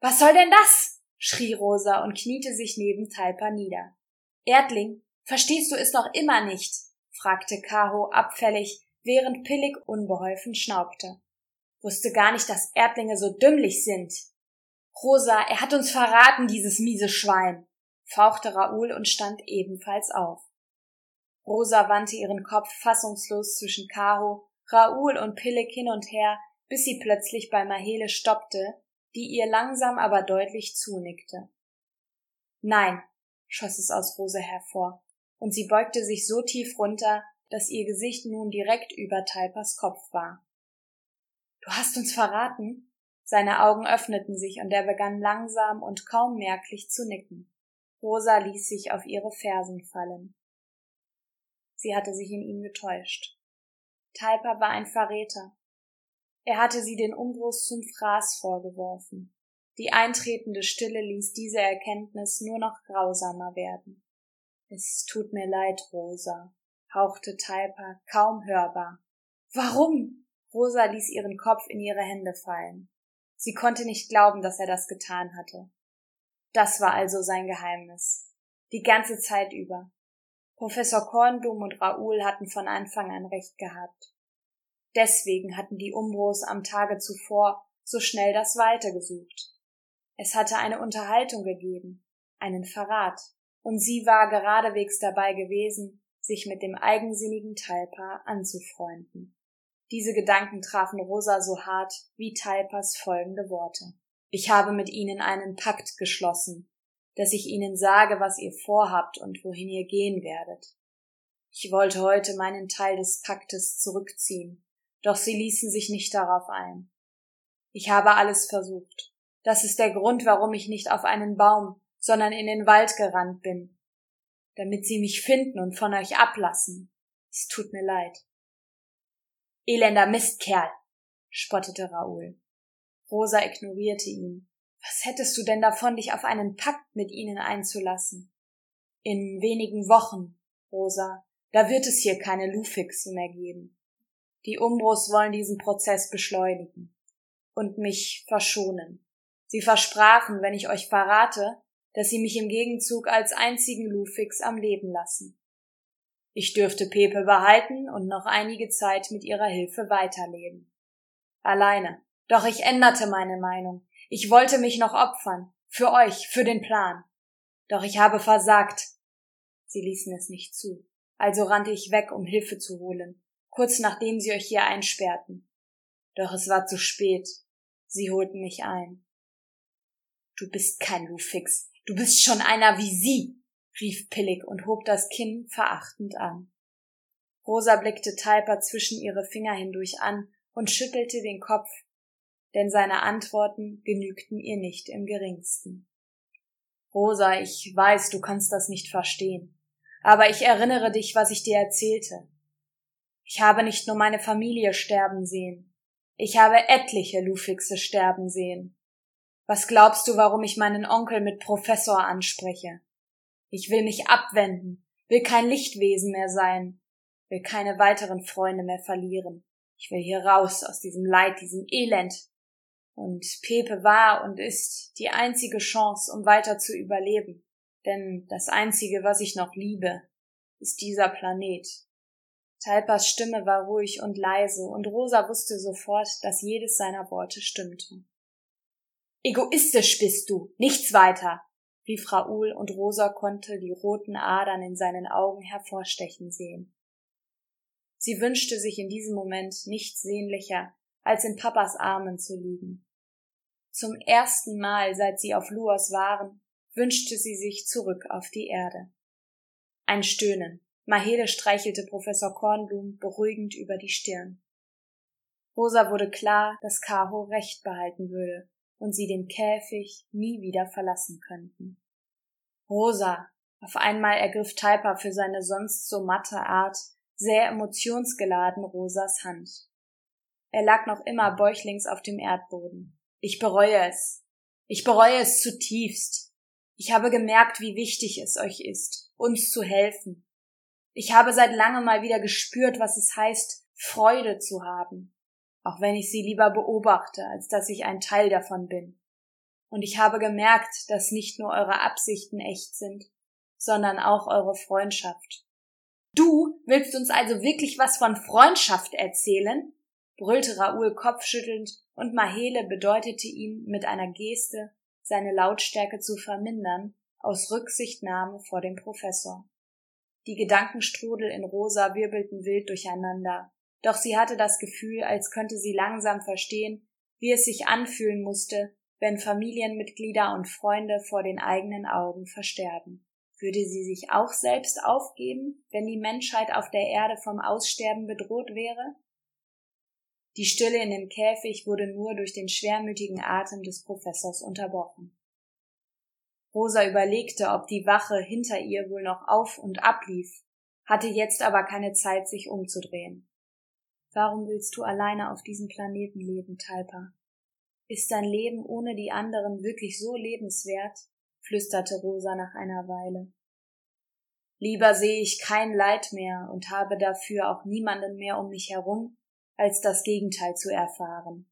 Was soll denn das? schrie Rosa und kniete sich neben Talpa nieder. Erdling, verstehst du es noch immer nicht? fragte Kaho abfällig, während Pillig unbeholfen schnaubte. Wusste gar nicht, dass Erdlinge so dümmlich sind. Rosa, er hat uns verraten, dieses miese Schwein, fauchte Raoul und stand ebenfalls auf. Rosa wandte ihren Kopf fassungslos zwischen Kaho, Raoul und Pillig hin und her, bis sie plötzlich bei Mahele stoppte, die ihr langsam aber deutlich zunickte. Nein, schoss es aus Rose hervor, und sie beugte sich so tief runter, dass ihr Gesicht nun direkt über Talpers Kopf war. Du hast uns verraten? Seine Augen öffneten sich und er begann langsam und kaum merklich zu nicken. Rosa ließ sich auf ihre Fersen fallen. Sie hatte sich in ihm getäuscht. Talper war ein Verräter. Er hatte sie den Umbruch zum Fraß vorgeworfen. Die eintretende Stille ließ diese Erkenntnis nur noch grausamer werden. Es tut mir leid, Rosa, hauchte Talpa kaum hörbar. Warum? Rosa ließ ihren Kopf in ihre Hände fallen. Sie konnte nicht glauben, dass er das getan hatte. Das war also sein Geheimnis. Die ganze Zeit über. Professor Kornblum und Raoul hatten von Anfang an recht gehabt. Deswegen hatten die Umbros am Tage zuvor so schnell das Weite gesucht. Es hatte eine Unterhaltung gegeben, einen Verrat, und sie war geradewegs dabei gewesen, sich mit dem eigensinnigen Talpa anzufreunden. Diese Gedanken trafen Rosa so hart wie Talpas folgende Worte. Ich habe mit ihnen einen Pakt geschlossen, dass ich ihnen sage, was ihr vorhabt und wohin ihr gehen werdet. Ich wollte heute meinen Teil des Paktes zurückziehen, doch sie ließen sich nicht darauf ein. Ich habe alles versucht. Das ist der Grund, warum ich nicht auf einen Baum, sondern in den Wald gerannt bin, damit sie mich finden und von euch ablassen. Es tut mir leid. Elender Mistkerl, spottete Raoul. Rosa ignorierte ihn. Was hättest du denn davon, dich auf einen Pakt mit ihnen einzulassen? In wenigen Wochen, Rosa, da wird es hier keine Lufixe mehr geben. Die Umbros wollen diesen Prozess beschleunigen und mich verschonen. Sie versprachen, wenn ich euch verrate, dass sie mich im Gegenzug als einzigen Lufix am Leben lassen. Ich dürfte Pepe behalten und noch einige Zeit mit ihrer Hilfe weiterleben. Alleine. Doch ich änderte meine Meinung. Ich wollte mich noch opfern. Für euch, für den Plan. Doch ich habe versagt. Sie ließen es nicht zu. Also rannte ich weg, um Hilfe zu holen, kurz nachdem sie euch hier einsperrten. Doch es war zu spät. Sie holten mich ein. Du bist kein Lufix. Du bist schon einer wie sie, rief Pillig und hob das Kinn verachtend an. Rosa blickte Talper zwischen ihre Finger hindurch an und schüttelte den Kopf, denn seine Antworten genügten ihr nicht im geringsten. Rosa, ich weiß, du kannst das nicht verstehen, aber ich erinnere dich, was ich dir erzählte. Ich habe nicht nur meine Familie sterben sehen, ich habe etliche Lufixe sterben sehen. Was glaubst du, warum ich meinen Onkel mit Professor anspreche? Ich will mich abwenden, will kein Lichtwesen mehr sein, will keine weiteren Freunde mehr verlieren. Ich will hier raus aus diesem Leid, diesem Elend. Und Pepe war und ist die einzige Chance, um weiter zu überleben. Denn das einzige, was ich noch liebe, ist dieser Planet. Talpas Stimme war ruhig und leise, und Rosa wusste sofort, dass jedes seiner Worte stimmte. Egoistisch bist du, nichts weiter, rief Raoul, und Rosa konnte die roten Adern in seinen Augen hervorstechen sehen. Sie wünschte sich in diesem Moment nichts sehnlicher, als in Papas Armen zu liegen. Zum ersten Mal, seit sie auf Luos waren, wünschte sie sich zurück auf die Erde. Ein Stöhnen. Mahele streichelte Professor Kornblum beruhigend über die Stirn. Rosa wurde klar, dass Kaho recht behalten würde und sie den Käfig nie wieder verlassen könnten. Rosa! Auf einmal ergriff Talpa für seine sonst so matte Art sehr emotionsgeladen Rosas Hand. Er lag noch immer bäuchlings auf dem Erdboden. Ich bereue es. Ich bereue es zutiefst. Ich habe gemerkt, wie wichtig es euch ist, uns zu helfen. Ich habe seit langem mal wieder gespürt, was es heißt, Freude zu haben, auch wenn ich sie lieber beobachte, als dass ich ein Teil davon bin. Und ich habe gemerkt, dass nicht nur eure Absichten echt sind, sondern auch eure Freundschaft. Du willst uns also wirklich was von Freundschaft erzählen? Brüllte Raoul kopfschüttelnd, und Mahele bedeutete ihm mit einer Geste, seine Lautstärke zu vermindern, aus Rücksichtnahme vor dem Professor. Die Gedankenstrudel in Rosa wirbelten wild durcheinander, doch sie hatte das Gefühl, als könnte sie langsam verstehen, wie es sich anfühlen musste, wenn Familienmitglieder und Freunde vor den eigenen Augen versterben. Würde sie sich auch selbst aufgeben, wenn die Menschheit auf der Erde vom Aussterben bedroht wäre? Die Stille in dem Käfig wurde nur durch den schwermütigen Atem des Professors unterbrochen. Rosa überlegte, ob die Wache hinter ihr wohl noch auf und ablief, hatte jetzt aber keine Zeit, sich umzudrehen. Warum willst du alleine auf diesem Planeten leben, Talpa? Ist dein Leben ohne die anderen wirklich so lebenswert? flüsterte Rosa nach einer Weile. Lieber sehe ich kein Leid mehr und habe dafür auch niemanden mehr um mich herum, als das Gegenteil zu erfahren.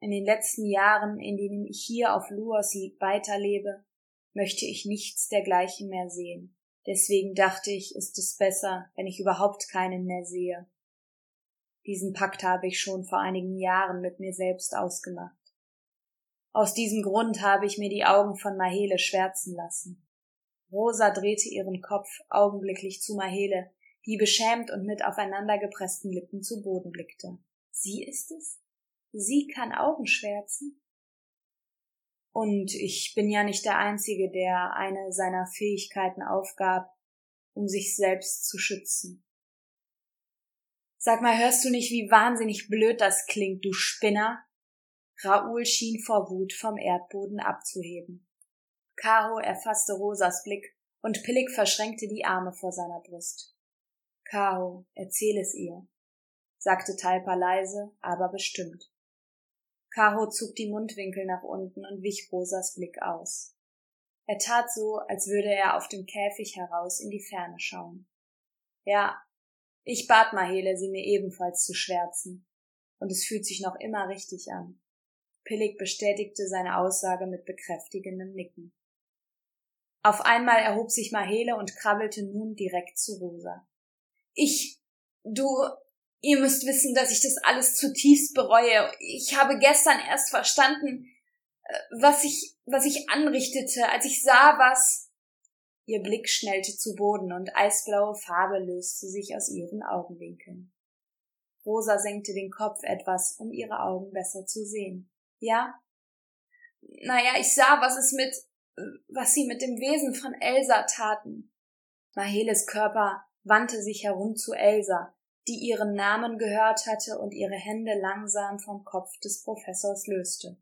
In den letzten Jahren, in denen ich hier auf Luos weiterlebe, möchte ich nichts dergleichen mehr sehen. Deswegen dachte ich, ist es besser, wenn ich überhaupt keinen mehr sehe. Diesen Pakt habe ich schon vor einigen Jahren mit mir selbst ausgemacht. Aus diesem Grund habe ich mir die Augen von Mahele schwärzen lassen. Rosa drehte ihren Kopf augenblicklich zu Mahele, die beschämt und mit aufeinandergepressten Lippen zu Boden blickte. Sie ist es? Sie kann Augen schwärzen? Und ich bin ja nicht der Einzige, der eine seiner Fähigkeiten aufgab, um sich selbst zu schützen. Sag mal, hörst du nicht, wie wahnsinnig blöd das klingt, du Spinner? Raoul schien vor Wut vom Erdboden abzuheben. Caro erfasste Rosas Blick und Pillig verschränkte die Arme vor seiner Brust. Caro, erzähl es ihr, sagte Talpa leise, aber bestimmt. Caro zog die Mundwinkel nach unten und wich Rosas Blick aus. Er tat so, als würde er auf dem Käfig heraus in die Ferne schauen. Ja, ich bat Mahele, sie mir ebenfalls zu schwärzen, und es fühlt sich noch immer richtig an. Pillig bestätigte seine Aussage mit bekräftigendem Nicken. Auf einmal erhob sich Mahele und krabbelte nun direkt zu Rosa. Ich, du, Ihr müsst wissen, dass ich das alles zutiefst bereue. Ich habe gestern erst verstanden, äh, was ich, was ich anrichtete, als ich sah, was. Ihr Blick schnellte zu Boden und eisblaue Farbe löste sich aus ihren Augenwinkeln. Rosa senkte den Kopf etwas, um ihre Augen besser zu sehen. Ja? Naja, ich sah, was es mit, was sie mit dem Wesen von Elsa taten. Maheles Körper wandte sich herum zu Elsa, die ihren Namen gehört hatte und ihre Hände langsam vom Kopf des Professors löste.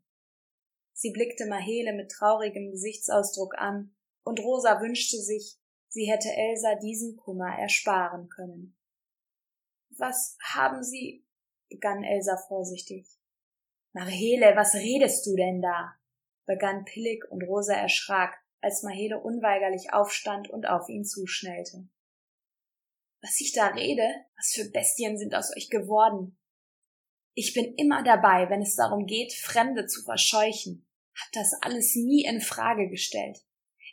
Sie blickte Mahele mit traurigem Gesichtsausdruck an, und Rosa wünschte sich, sie hätte Elsa diesen Kummer ersparen können. Was haben Sie? begann Elsa vorsichtig. Mahele, was redest du denn da? begann Pillig und Rosa erschrak, als Mahele unweigerlich aufstand und auf ihn zuschnellte was ich da rede, was für Bestien sind aus euch geworden. Ich bin immer dabei, wenn es darum geht, Fremde zu verscheuchen. Hab das alles nie in Frage gestellt.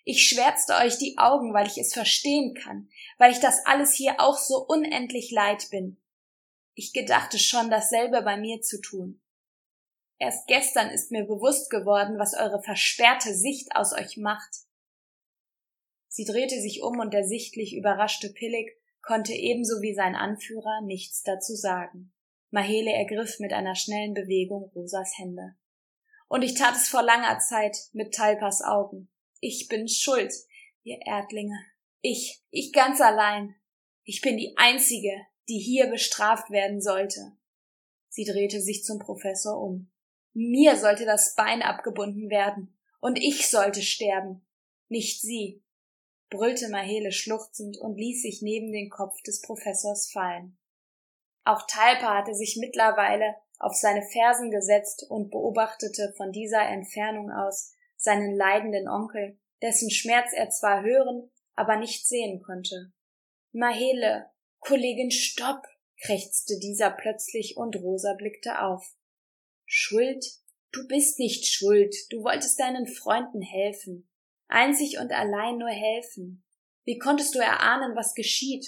Ich schwärzte euch die Augen, weil ich es verstehen kann, weil ich das alles hier auch so unendlich leid bin. Ich gedachte schon, dasselbe bei mir zu tun. Erst gestern ist mir bewusst geworden, was eure versperrte Sicht aus euch macht. Sie drehte sich um und der sichtlich überraschte Pillig konnte ebenso wie sein Anführer nichts dazu sagen. Mahele ergriff mit einer schnellen Bewegung Rosas Hände. Und ich tat es vor langer Zeit mit Talpas Augen. Ich bin schuld, ihr Erdlinge. Ich, ich ganz allein. Ich bin die Einzige, die hier bestraft werden sollte. Sie drehte sich zum Professor um. Mir sollte das Bein abgebunden werden, und ich sollte sterben, nicht sie brüllte Mahele schluchzend und ließ sich neben den Kopf des Professors fallen. Auch Talpa hatte sich mittlerweile auf seine Fersen gesetzt und beobachtete von dieser Entfernung aus seinen leidenden Onkel, dessen Schmerz er zwar hören, aber nicht sehen konnte. Mahele, Kollegin, stopp! krächzte dieser plötzlich und Rosa blickte auf. Schuld? Du bist nicht schuld, du wolltest deinen Freunden helfen einzig und allein nur helfen. Wie konntest du erahnen, was geschieht?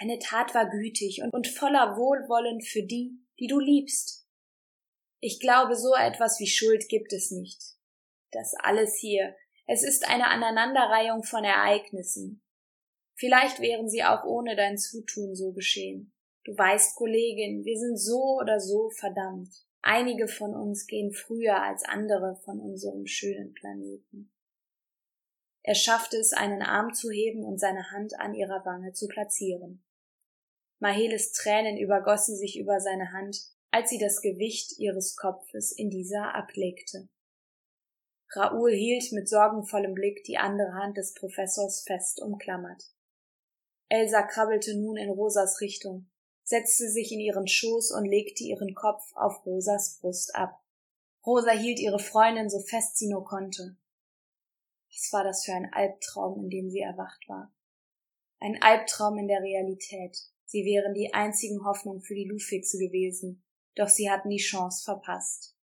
Deine Tat war gütig und, voller Wohlwollen für die, die du liebst. Ich glaube, so etwas wie Schuld gibt es nicht. Das alles hier, es ist eine Aneinanderreihung von Ereignissen. Vielleicht wären sie auch ohne dein Zutun so geschehen. Du weißt, Kollegin, wir sind so oder so verdammt. Einige von uns gehen früher als andere von unserem schönen Planeten. Er schaffte es, einen Arm zu heben und seine Hand an ihrer Wange zu platzieren. Maheles Tränen übergossen sich über seine Hand, als sie das Gewicht ihres Kopfes in dieser ablegte. Raoul hielt mit sorgenvollem Blick die andere Hand des Professors fest umklammert. Elsa krabbelte nun in Rosas Richtung, setzte sich in ihren Schoß und legte ihren Kopf auf Rosas Brust ab. Rosa hielt ihre Freundin so fest sie nur konnte. Was war das für ein Albtraum, in dem sie erwacht war? Ein Albtraum in der Realität. Sie wären die einzigen Hoffnung für die Lufixe gewesen, doch sie hatten die Chance verpasst.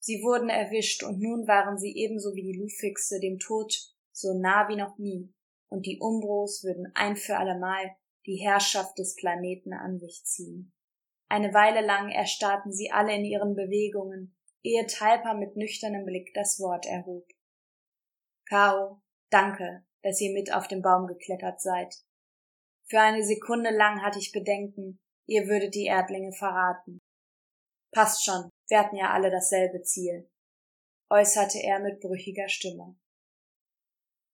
Sie wurden erwischt und nun waren sie ebenso wie die Lufixe dem Tod so nah wie noch nie, und die Umbros würden ein für allemal die Herrschaft des Planeten an sich ziehen. Eine Weile lang erstarrten sie alle in ihren Bewegungen, ehe Talpa mit nüchternem Blick das Wort erhob. Kao, danke, dass ihr mit auf den Baum geklettert seid. Für eine Sekunde lang hatte ich Bedenken, ihr würdet die Erdlinge verraten. Passt schon, wir hatten ja alle dasselbe Ziel, äußerte er mit brüchiger Stimme.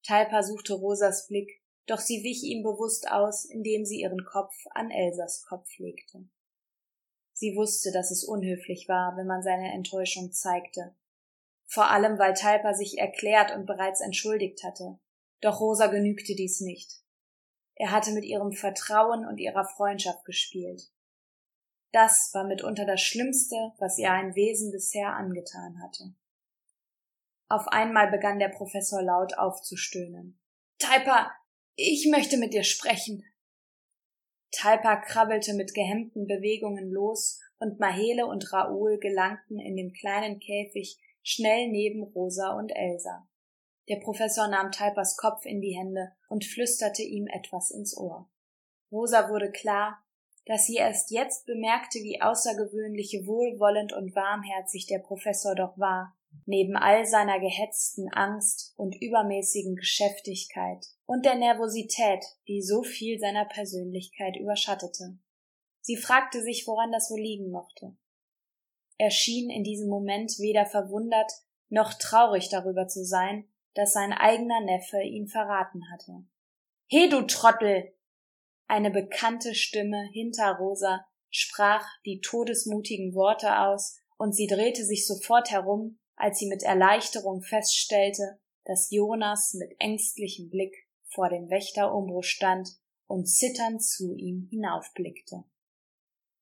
Talpa suchte Rosas Blick, doch sie wich ihm bewusst aus, indem sie ihren Kopf an Elsas Kopf legte. Sie wusste, dass es unhöflich war, wenn man seine Enttäuschung zeigte. Vor allem, weil Talpa sich erklärt und bereits entschuldigt hatte. Doch Rosa genügte dies nicht. Er hatte mit ihrem Vertrauen und ihrer Freundschaft gespielt. Das war mitunter das Schlimmste, was ihr ein Wesen bisher angetan hatte. Auf einmal begann der Professor laut aufzustöhnen. Talpa, ich möchte mit dir sprechen. Talpa krabbelte mit gehemmten Bewegungen los und Mahele und Raoul gelangten in dem kleinen Käfig schnell neben Rosa und Elsa. Der Professor nahm Talpas Kopf in die Hände und flüsterte ihm etwas ins Ohr. Rosa wurde klar, dass sie erst jetzt bemerkte, wie außergewöhnlich wohlwollend und warmherzig der Professor doch war, neben all seiner gehetzten Angst und übermäßigen Geschäftigkeit und der Nervosität, die so viel seiner Persönlichkeit überschattete. Sie fragte sich, woran das wohl liegen mochte. Er schien in diesem Moment weder verwundert noch traurig darüber zu sein, dass sein eigener Neffe ihn verraten hatte. He, du Trottel! Eine bekannte Stimme hinter Rosa sprach die todesmutigen Worte aus, und sie drehte sich sofort herum, als sie mit Erleichterung feststellte, dass Jonas mit ängstlichem Blick vor dem Wächter Umbro stand und zitternd zu ihm hinaufblickte.